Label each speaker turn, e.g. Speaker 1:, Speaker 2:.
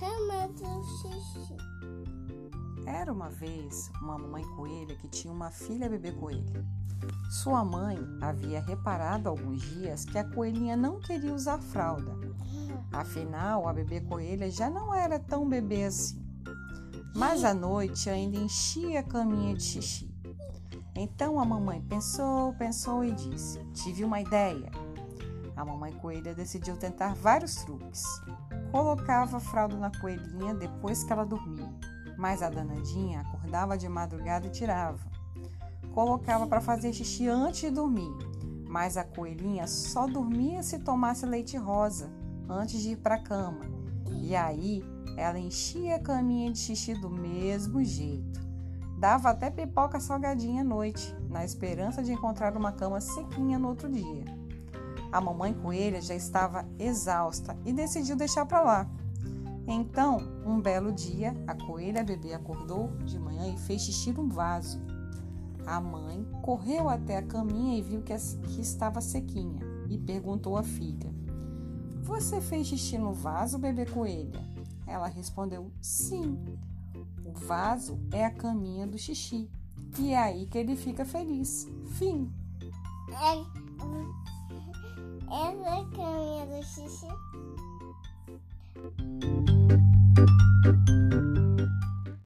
Speaker 1: cama do xixi. Era uma vez uma mamãe coelha que tinha uma filha bebê coelha. Sua mãe havia reparado alguns dias que a coelhinha não queria usar fralda. Afinal, a bebê coelha já não era tão bebê assim. Mas à noite ainda enchia a caminha de xixi. Então a mamãe pensou, pensou e disse: Tive uma ideia. A mamãe coelha decidiu tentar vários truques. Colocava a fralda na coelhinha depois que ela dormia, mas a danadinha acordava de madrugada e tirava. Colocava para fazer xixi antes de dormir, mas a coelhinha só dormia se tomasse leite rosa antes de ir para a cama. E aí ela enchia a caminha de xixi do mesmo jeito. Dava até pipoca salgadinha à noite, na esperança de encontrar uma cama sequinha no outro dia. A mamãe coelha já estava exausta e decidiu deixar para lá. Então, um belo dia, a coelha bebê acordou de manhã e fez xixi num vaso. A mãe correu até a caminha e viu que, que estava sequinha e perguntou à filha: Você fez xixi no vaso, bebê coelha? Ela respondeu: Sim. O vaso é a caminha do xixi e é aí que ele fica feliz. Fim. É.
Speaker 2: Essa é